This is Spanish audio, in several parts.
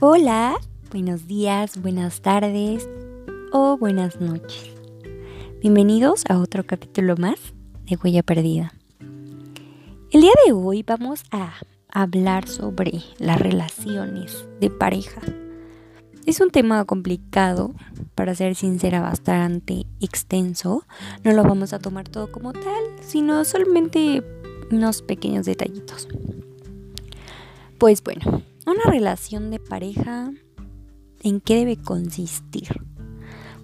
Hola, buenos días, buenas tardes o buenas noches. Bienvenidos a otro capítulo más de Huella Perdida. El día de hoy vamos a hablar sobre las relaciones de pareja. Es un tema complicado, para ser sincera, bastante extenso. No lo vamos a tomar todo como tal, sino solamente unos pequeños detallitos. Pues bueno, una relación de pareja, ¿en qué debe consistir?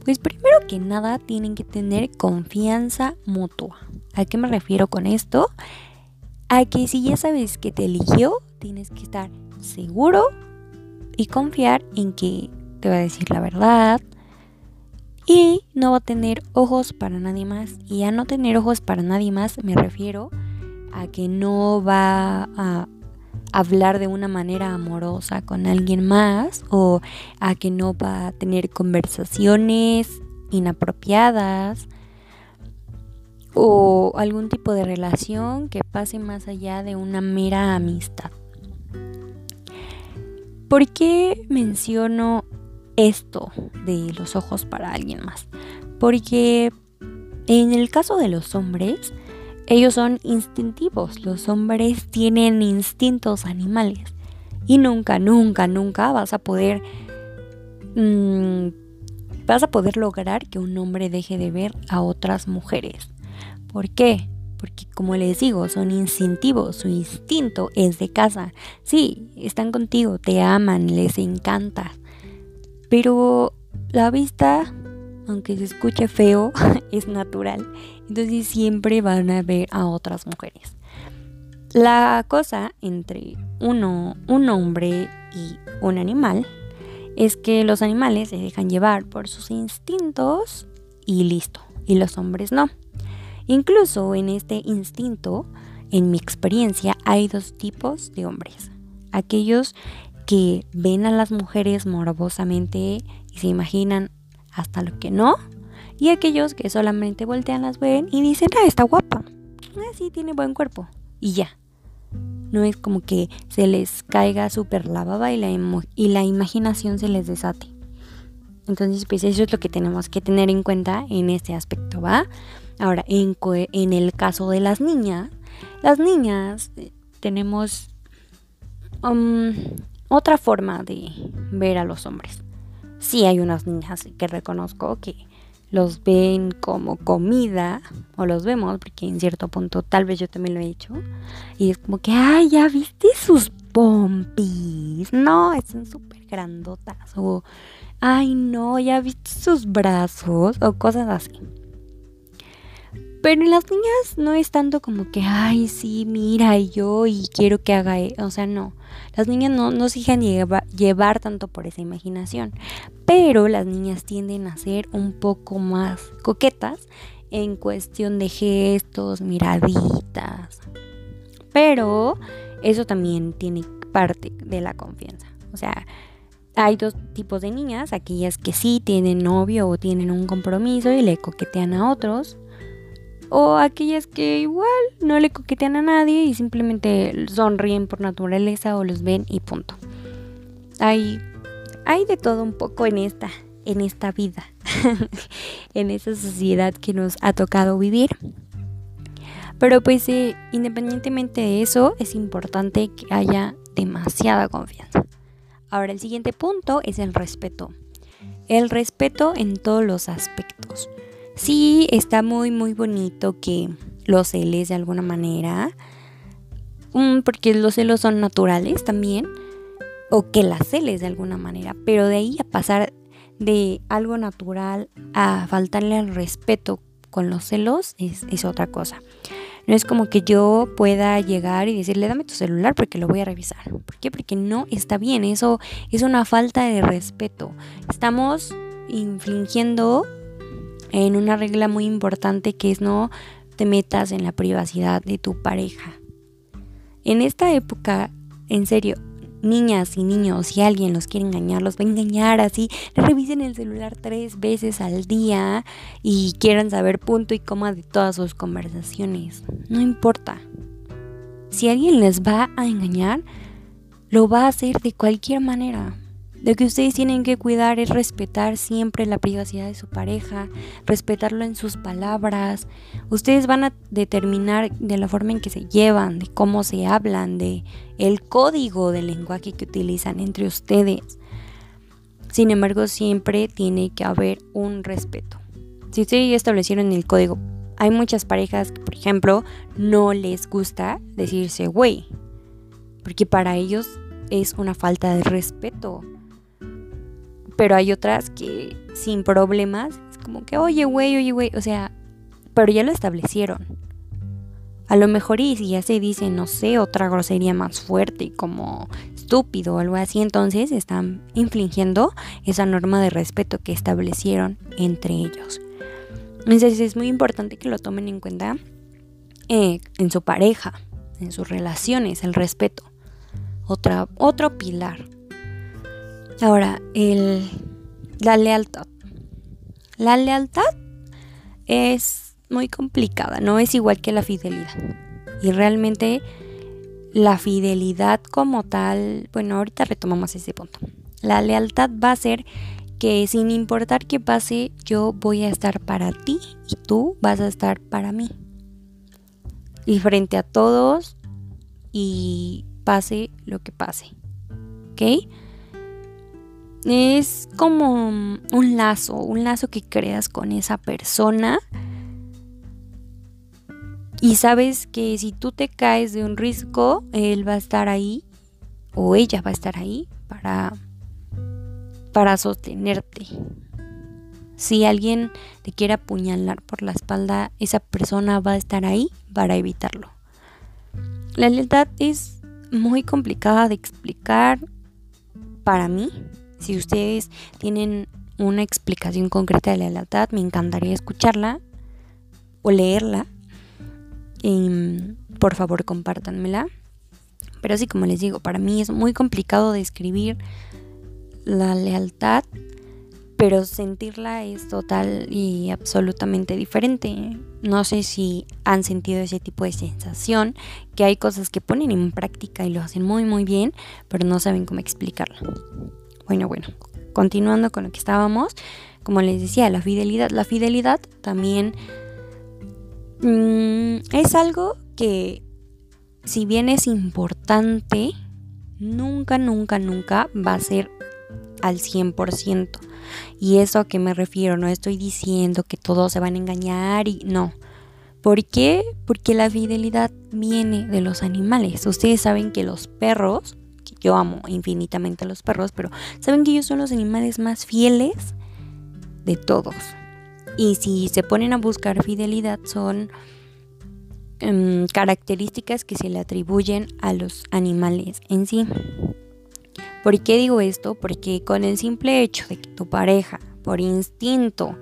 Pues primero que nada tienen que tener confianza mutua. ¿A qué me refiero con esto? A que si ya sabes que te eligió, tienes que estar seguro y confiar en que te va a decir la verdad y no va a tener ojos para nadie más. Y a no tener ojos para nadie más me refiero a que no va a hablar de una manera amorosa con alguien más o a que no va a tener conversaciones inapropiadas o algún tipo de relación que pase más allá de una mera amistad. ¿Por qué menciono esto de los ojos para alguien más? Porque en el caso de los hombres, ellos son instintivos, los hombres tienen instintos animales y nunca, nunca, nunca vas a poder... Mm, vas a poder lograr que un hombre deje de ver a otras mujeres. ¿Por qué? Porque como les digo, son instintivos, su instinto es de casa. Sí, están contigo, te aman, les encanta. Pero la vista aunque se escuche feo, es natural. Entonces siempre van a ver a otras mujeres. La cosa entre uno, un hombre y un animal es que los animales se dejan llevar por sus instintos y listo, y los hombres no. Incluso en este instinto, en mi experiencia, hay dos tipos de hombres. Aquellos que ven a las mujeres morbosamente y se imaginan hasta lo que no. Y aquellos que solamente voltean las ven y dicen, ah, está guapa. Ah, sí, tiene buen cuerpo. Y ya. No es como que se les caiga súper la baba y la, y la imaginación se les desate. Entonces, pues eso es lo que tenemos que tener en cuenta en este aspecto, ¿va? Ahora, en, en el caso de las niñas, las niñas eh, tenemos um, otra forma de ver a los hombres sí hay unas niñas que reconozco que los ven como comida, o los vemos, porque en cierto punto tal vez yo también lo he hecho, y es como que, ay, ya viste sus pompis, no, son súper grandotas, o, ay, no, ya viste sus brazos, o cosas así. Pero en las niñas no es tanto como que, ay, sí, mira, yo y quiero que haga, e-". o sea, no. Las niñas no, no se dejan llevar tanto por esa imaginación. Pero las niñas tienden a ser un poco más coquetas en cuestión de gestos, miraditas. Pero eso también tiene parte de la confianza. O sea, hay dos tipos de niñas, aquellas que sí tienen novio o tienen un compromiso y le coquetean a otros, o aquellas que igual no le coquetean a nadie y simplemente sonríen por naturaleza o los ven y punto. Hay, hay de todo un poco en esta, en esta vida, en esa sociedad que nos ha tocado vivir. Pero pues eh, independientemente de eso, es importante que haya demasiada confianza. Ahora el siguiente punto es el respeto. El respeto en todos los aspectos. Sí, está muy, muy bonito que los celes de alguna manera, mm, porque los celos son naturales también, o que las celes de alguna manera, pero de ahí a pasar de algo natural a faltarle al respeto con los celos es, es otra cosa. No es como que yo pueda llegar y decirle, dame tu celular porque lo voy a revisar. ¿Por qué? Porque no está bien. Eso es una falta de respeto. Estamos infligiendo en una regla muy importante que es no te metas en la privacidad de tu pareja. En esta época, en serio, niñas y niños, si alguien los quiere engañar, los va a engañar así, revisen el celular tres veces al día y quieran saber punto y coma de todas sus conversaciones. No importa. Si alguien les va a engañar, lo va a hacer de cualquier manera. Lo que ustedes tienen que cuidar es respetar siempre la privacidad de su pareja, respetarlo en sus palabras. Ustedes van a determinar de la forma en que se llevan, de cómo se hablan, de el código del lenguaje que utilizan entre ustedes. Sin embargo, siempre tiene que haber un respeto. Si ustedes ya establecieron el código, hay muchas parejas que, por ejemplo, no les gusta decirse güey, porque para ellos es una falta de respeto pero hay otras que sin problemas, es como que, oye, güey, oye, güey, o sea, pero ya lo establecieron. A lo mejor y si ya se dice, no sé, otra grosería más fuerte, como estúpido o algo así, entonces están infringiendo esa norma de respeto que establecieron entre ellos. Entonces es muy importante que lo tomen en cuenta eh, en su pareja, en sus relaciones, el respeto. Otra, otro pilar Ahora, la lealtad. La lealtad es muy complicada, no es igual que la fidelidad. Y realmente la fidelidad como tal, bueno, ahorita retomamos ese punto. La lealtad va a ser que sin importar qué pase, yo voy a estar para ti y tú vas a estar para mí. Y frente a todos y pase lo que pase. ¿Ok? Es como un lazo, un lazo que creas con esa persona. Y sabes que si tú te caes de un risco, él va a estar ahí o ella va a estar ahí para para sostenerte. Si alguien te quiere apuñalar por la espalda, esa persona va a estar ahí para evitarlo. La lealtad es muy complicada de explicar para mí, si ustedes tienen una explicación concreta de la lealtad, me encantaría escucharla o leerla. Y, por favor, compártanmela. Pero así como les digo, para mí es muy complicado describir la lealtad, pero sentirla es total y absolutamente diferente. No sé si han sentido ese tipo de sensación, que hay cosas que ponen en práctica y lo hacen muy muy bien, pero no saben cómo explicarlo. Bueno, bueno, continuando con lo que estábamos, como les decía, la fidelidad. La fidelidad también mm, es algo que, si bien es importante, nunca, nunca, nunca va a ser al 100%. ¿Y eso a qué me refiero? No estoy diciendo que todos se van a engañar y no. ¿Por qué? Porque la fidelidad viene de los animales. Ustedes saben que los perros yo amo infinitamente a los perros, pero saben que ellos son los animales más fieles de todos. Y si se ponen a buscar fidelidad son em, características que se le atribuyen a los animales en sí. ¿Por qué digo esto? Porque con el simple hecho de que tu pareja, por instinto,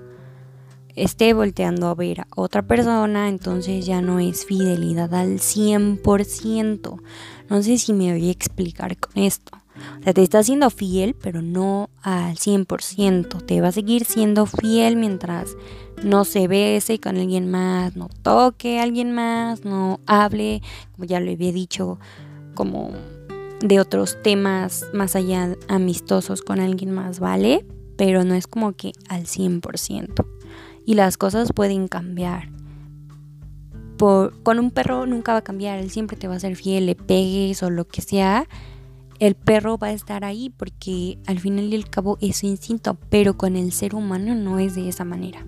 esté volteando a ver a otra persona, entonces ya no es fidelidad al 100%. No sé si me voy a explicar con esto. O sea, te está siendo fiel, pero no al 100%. Te va a seguir siendo fiel mientras no se bese con alguien más, no toque a alguien más, no hable, como ya lo había dicho, como de otros temas más allá amistosos con alguien más, ¿vale? Pero no es como que al 100%. Y las cosas pueden cambiar con un perro nunca va a cambiar, él siempre te va a ser fiel, le pegues o lo que sea, el perro va a estar ahí porque al final y al cabo es su instinto, pero con el ser humano no es de esa manera.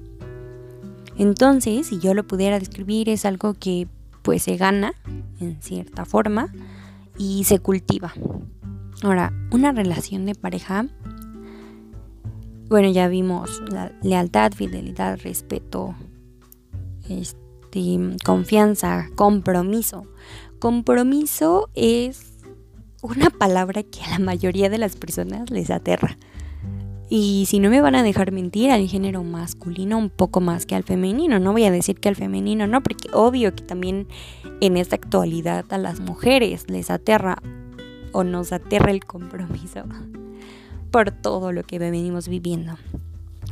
Entonces, si yo lo pudiera describir, es algo que pues se gana en cierta forma y se cultiva. Ahora, una relación de pareja, bueno, ya vimos la lealtad, fidelidad, respeto, este, confianza, compromiso. Compromiso es una palabra que a la mayoría de las personas les aterra. Y si no me van a dejar mentir, al género masculino un poco más que al femenino. No voy a decir que al femenino no, porque obvio que también en esta actualidad a las mujeres les aterra o nos aterra el compromiso por todo lo que venimos viviendo.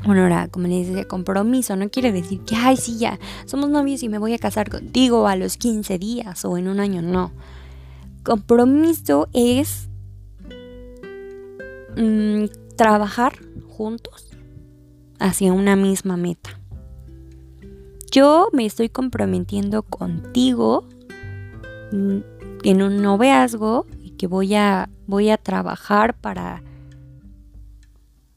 Bueno, ahora, como les decía, compromiso no quiere decir que, ay, sí, ya, somos novios y me voy a casar contigo a los 15 días o en un año, no. Compromiso es mm, trabajar juntos hacia una misma meta. Yo me estoy comprometiendo contigo mm, en un noviazgo y que voy a, voy a trabajar para,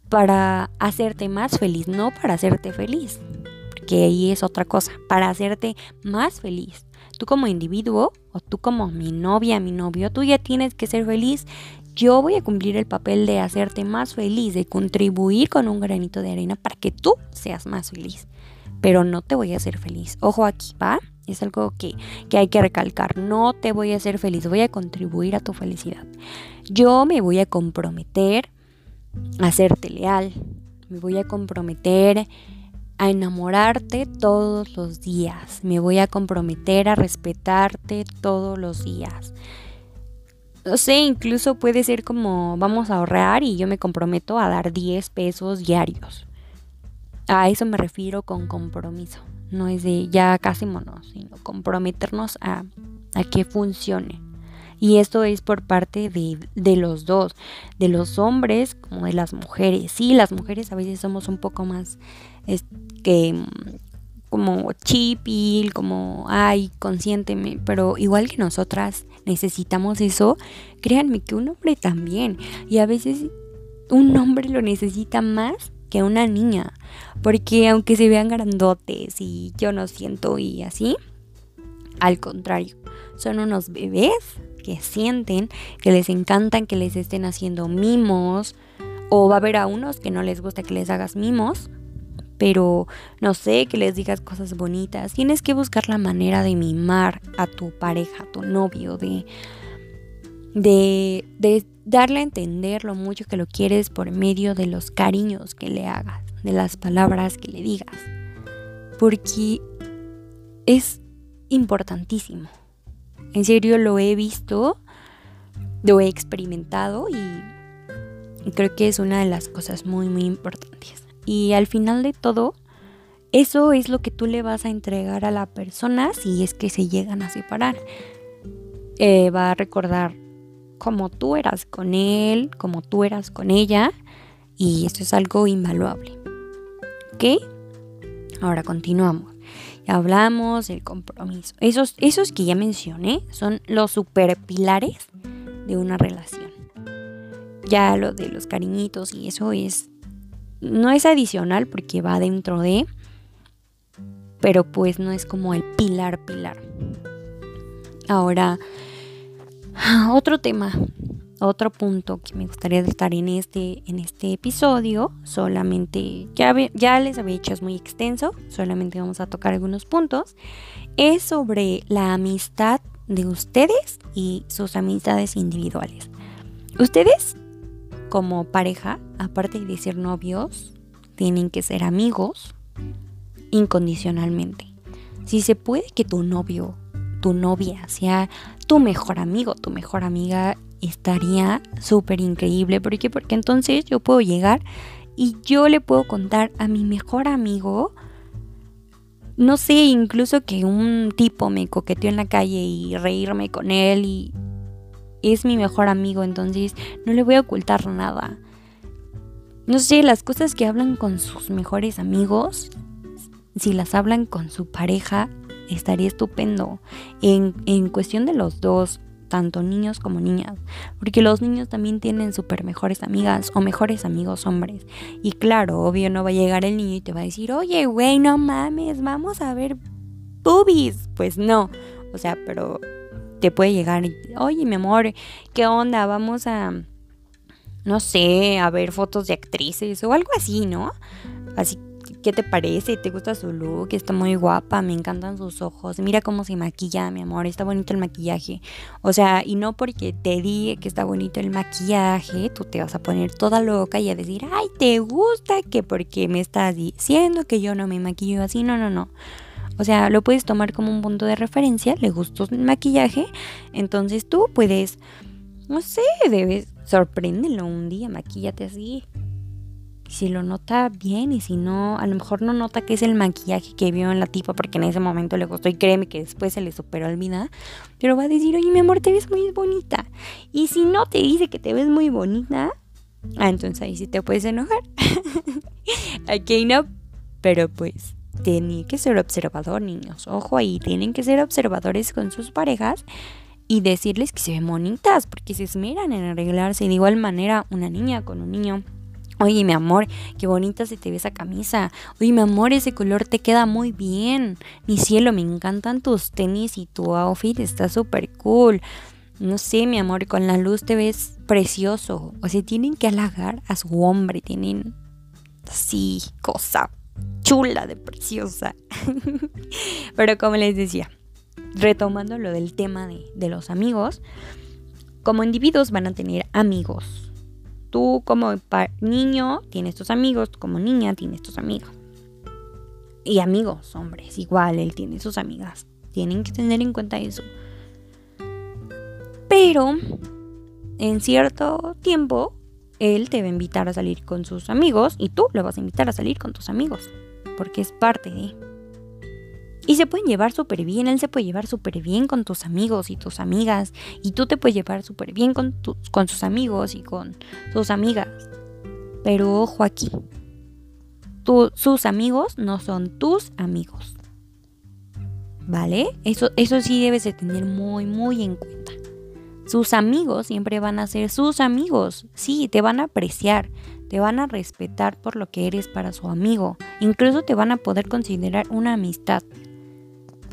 para hacerte más feliz, no para hacerte feliz, porque ahí es otra cosa, para hacerte más feliz. Tú como individuo o tú como mi novia, mi novio, tú ya tienes que ser feliz yo voy a cumplir el papel de hacerte más feliz, de contribuir con un granito de arena para que tú seas más feliz. Pero no te voy a hacer feliz. Ojo aquí, ¿va? Es algo que, que hay que recalcar. No te voy a hacer feliz, voy a contribuir a tu felicidad. Yo me voy a comprometer a leal. Me voy a comprometer a enamorarte todos los días. Me voy a comprometer a respetarte todos los días no sé, incluso puede ser como vamos a ahorrar y yo me comprometo a dar 10 pesos diarios. A eso me refiero con compromiso. No es de ya casémonos, sino comprometernos a, a que funcione. Y esto es por parte de, de, los dos, de los hombres como de las mujeres. Sí, las mujeres a veces somos un poco más es, que como chipil, como ay, consiénteme, pero igual que nosotras necesitamos eso, créanme que un hombre también. Y a veces un hombre lo necesita más que una niña, porque aunque se vean grandotes y yo no siento y así, al contrario, son unos bebés que sienten, que les encantan que les estén haciendo mimos, o va a haber a unos que no les gusta que les hagas mimos, pero no sé, que les digas cosas bonitas. Tienes que buscar la manera de mimar a tu pareja, a tu novio, de, de, de darle a entender lo mucho que lo quieres por medio de los cariños que le hagas, de las palabras que le digas. Porque es importantísimo. En serio lo he visto, lo he experimentado y creo que es una de las cosas muy, muy importantes. Y al final de todo, eso es lo que tú le vas a entregar a la persona si es que se llegan a separar. Eh, va a recordar cómo tú eras con él, cómo tú eras con ella. Y esto es algo invaluable. ¿Ok? Ahora continuamos. Hablamos del compromiso. Esos, esos que ya mencioné son los super pilares de una relación. Ya lo de los cariñitos y eso es no es adicional porque va dentro de, pero pues no es como el pilar pilar. Ahora, otro tema, otro punto que me gustaría estar en este, en este episodio, solamente, ya, ya les había dicho, es muy extenso, solamente vamos a tocar algunos puntos, es sobre la amistad de ustedes y sus amistades individuales. Ustedes como pareja, aparte de ser novios, tienen que ser amigos incondicionalmente. Si se puede que tu novio, tu novia sea tu mejor amigo, tu mejor amiga, estaría súper increíble. ¿Por qué? Porque entonces yo puedo llegar y yo le puedo contar a mi mejor amigo, no sé, incluso que un tipo me coqueteó en la calle y reírme con él y es mi mejor amigo, entonces no le voy a ocultar nada. No sé, las cosas que hablan con sus mejores amigos, si las hablan con su pareja, estaría estupendo. En, en cuestión de los dos, tanto niños como niñas, porque los niños también tienen súper mejores amigas o mejores amigos hombres. Y claro, obvio no va a llegar el niño y te va a decir, oye, güey, no mames, vamos a ver boobies. Pues no, o sea, pero te puede llegar oye, mi amor, ¿qué onda? Vamos a, no sé, a ver fotos de actrices o algo así, ¿no? Así, ¿qué te parece? ¿Te gusta su look? Está muy guapa, me encantan sus ojos. Mira cómo se maquilla, mi amor, está bonito el maquillaje. O sea, y no porque te diga que está bonito el maquillaje, tú te vas a poner toda loca y a decir, ay, ¿te gusta? Que porque me estás diciendo que yo no me maquillo así. No, no, no. O sea, lo puedes tomar como un punto de referencia, le gustó el maquillaje, entonces tú puedes, no sé, debes, sorpréndelo un día, maquillate así. Si lo nota bien y si no, a lo mejor no nota que es el maquillaje que vio en la tipa porque en ese momento le gustó y créeme que después se le superó olvida, pero va a decir, oye mi amor, te ves muy bonita. Y si no te dice que te ves muy bonita, Ah, entonces ahí sí te puedes enojar. ok, no. Pero pues tiene que ser observador, niños. Ojo ahí, tienen que ser observadores con sus parejas y decirles que se ven bonitas, porque se esmeran en arreglarse. De igual manera, una niña con un niño. Oye, mi amor, qué bonita se te ve esa camisa. Oye, mi amor, ese color te queda muy bien. Mi cielo, me encantan tus tenis y tu outfit está súper cool. No sé, mi amor, con la luz te ves precioso. O sea, tienen que halagar a su hombre. Tienen así, cosa chula de preciosa. Pero como les decía, retomando lo del tema de, los amigos, como individuos van a tener amigos. Tú como niño tienes tus amigos, como niña tienes tus amigos. Y amigos, hombres, igual él tiene sus amigas. Tienen que tener en cuenta eso. Pero en cierto tiempo, él te va a invitar a salir con sus amigos y tú lo vas a invitar a salir con tus amigos. Porque es parte de... Y se pueden llevar súper bien, él se puede llevar súper bien con tus amigos y tus amigas. Y tú te puedes llevar súper bien con, con sus amigos y con sus amigas. Pero ojo aquí, sus amigos no son tus amigos. ¿Vale? Eso, eso sí debes de tener muy, muy en cuenta. Sus amigos siempre van a ser sus amigos. Sí, te van a apreciar, te van a respetar por lo que eres para su amigo. Incluso te van a poder considerar una amistad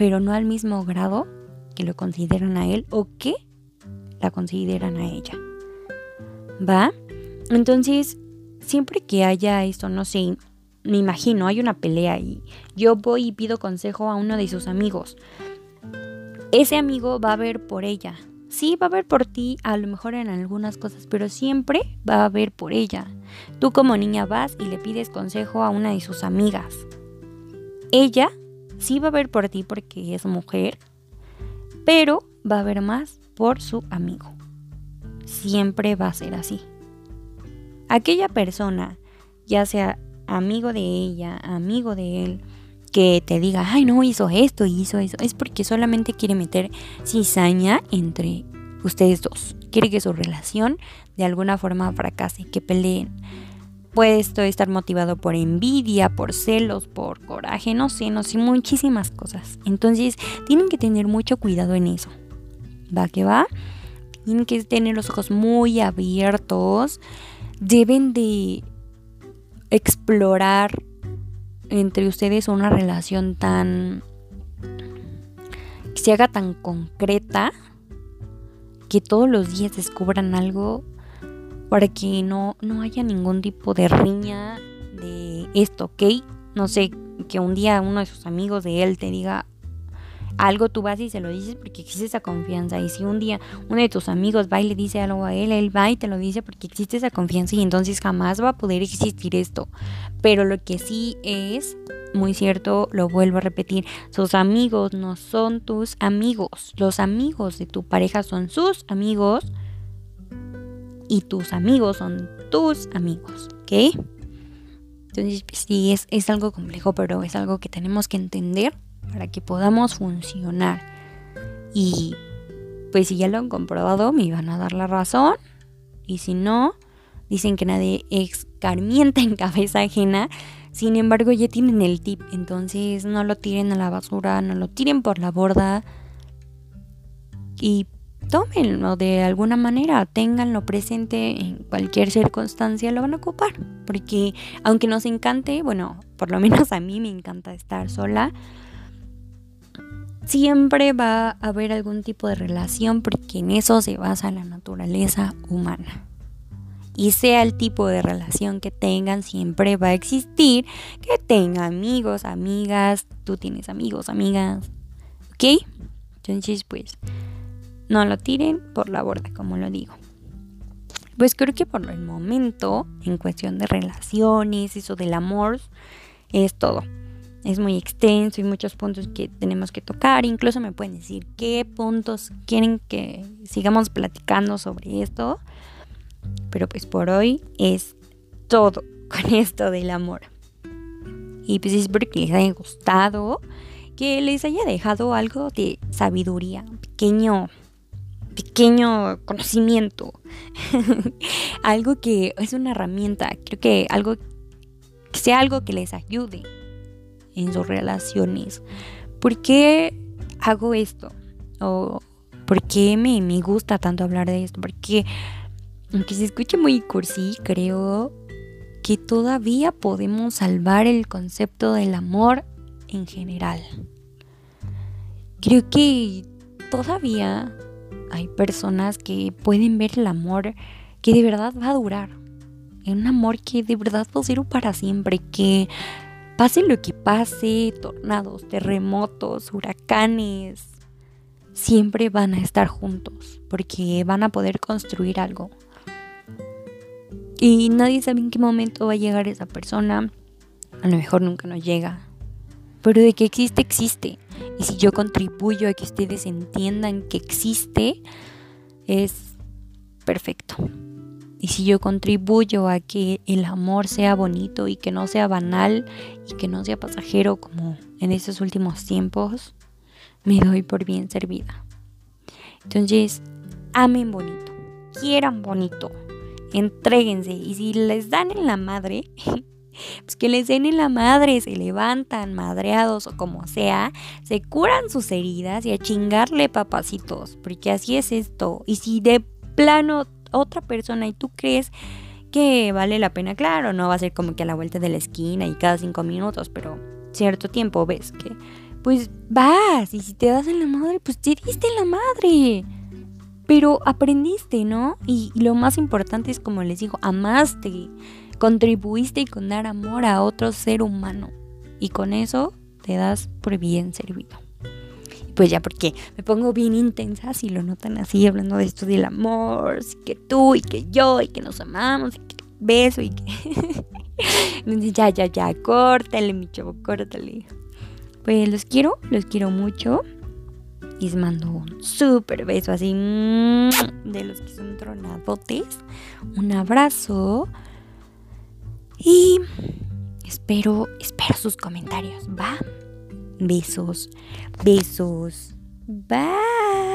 pero no al mismo grado que lo consideran a él o que la consideran a ella. ¿Va? Entonces, siempre que haya esto, no sé, me imagino, hay una pelea y yo voy y pido consejo a uno de sus amigos. Ese amigo va a ver por ella. Sí, va a ver por ti, a lo mejor en algunas cosas, pero siempre va a ver por ella. Tú como niña vas y le pides consejo a una de sus amigas. Ella sí va a ver por ti porque es mujer, pero va a ver más por su amigo. Siempre va a ser así. Aquella persona, ya sea amigo de ella, amigo de él, que te diga, ay no, hizo esto, hizo eso, es porque solamente quiere meter cizaña entre ustedes dos. Quiere que su relación de alguna forma fracase, que peleen. Puede esto estar motivado por envidia, por celos, por coraje, no sé, no sé, muchísimas cosas. Entonces, tienen que tener mucho cuidado en eso. ¿Va que va? Tienen que tener los ojos muy abiertos. Deben de explorar entre ustedes una relación tan... que se haga tan concreta que todos los días descubran algo para que no, no haya ningún tipo de riña de esto, ¿ok? No sé, que un día uno de sus amigos de él te diga algo, tú vas y se lo dices porque existe esa confianza. Y si un día uno de tus amigos va y le dice algo a él, él va y te lo dice porque existe esa confianza y entonces jamás va a poder existir esto. Pero lo que sí es muy cierto, lo vuelvo a repetir, sus amigos no son tus amigos. Los amigos de tu pareja son sus amigos y tus amigos son tus amigos, ¿ok? Entonces, sí, es, es algo complejo, pero es algo que tenemos que entender para que podamos funcionar. Y pues si ya lo han comprobado, me iban a dar la razón. Y si no, dicen que nadie escarmienta en cabeza ajena. Sin embargo, ya tienen el tip. Entonces no lo tiren a la basura, no lo tiren por la borda. Y tómenlo de alguna manera, ténganlo presente en cualquier circunstancia, lo van a ocupar. Porque aunque nos encante, bueno, por lo menos a mí me encanta estar sola, siempre va a haber algún tipo de relación porque en eso se basa la naturaleza humana. Y sea el tipo de relación que tengan, siempre va a existir que tenga amigos, amigas, tú tienes amigos, amigas, ¿ok? Entonces, pues no lo tiren por la borda, como lo digo. Pues creo que por el momento, en cuestión de relaciones, eso del amor, es todo. Es muy extenso y muchos puntos que tenemos que tocar. Incluso me pueden decir qué puntos quieren que sigamos platicando sobre esto. Pero pues por hoy es todo con esto del amor. Y pues espero que les haya gustado, que les haya dejado algo de sabiduría, pequeño pequeño conocimiento. algo que es una herramienta. Creo que algo que sea algo que les ayude en sus relaciones. ¿Por qué hago esto? O ¿por qué me, me gusta tanto hablar de esto? Porque aunque se escuche muy cursi, creo que todavía podemos salvar el concepto del amor en general. Creo que todavía hay personas que pueden ver el amor que de verdad va a durar. Un amor que de verdad va a ser para siempre, que pase lo que pase, tornados, terremotos, huracanes, siempre van a estar juntos, porque van a poder construir algo. Y nadie sabe en qué momento va a llegar esa persona. A lo mejor nunca nos llega. Pero de que existe, existe. Y si yo contribuyo a que ustedes entiendan que existe, es perfecto. Y si yo contribuyo a que el amor sea bonito y que no sea banal y que no sea pasajero como en estos últimos tiempos, me doy por bien servida. Entonces, amen bonito, quieran bonito, entréguense y si les dan en la madre, pues que les den en la madre, se levantan madreados o como sea, se curan sus heridas y a chingarle papacitos, porque así es esto. Y si de plano otra persona y tú crees que vale la pena, claro, no va a ser como que a la vuelta de la esquina y cada cinco minutos, pero cierto tiempo ves que pues vas y si te das en la madre, pues te diste en la madre. Pero aprendiste, ¿no? Y, lo más importante es, como les digo, amaste, contribuiste con dar amor a otro ser humano. Y con eso te das por bien servido. Pues ya porque me pongo bien intensa, si lo notan así, hablando de esto del amor, que tú y que yo y que nos amamos, y que beso y que... ya, ya, ya, córtale, mi chavo, córtale. Pues los quiero, los quiero mucho. Les mando un súper beso así de los que son tronadotes. Un abrazo. Y espero, espero sus comentarios, ¿va? Besos, besos. Bye.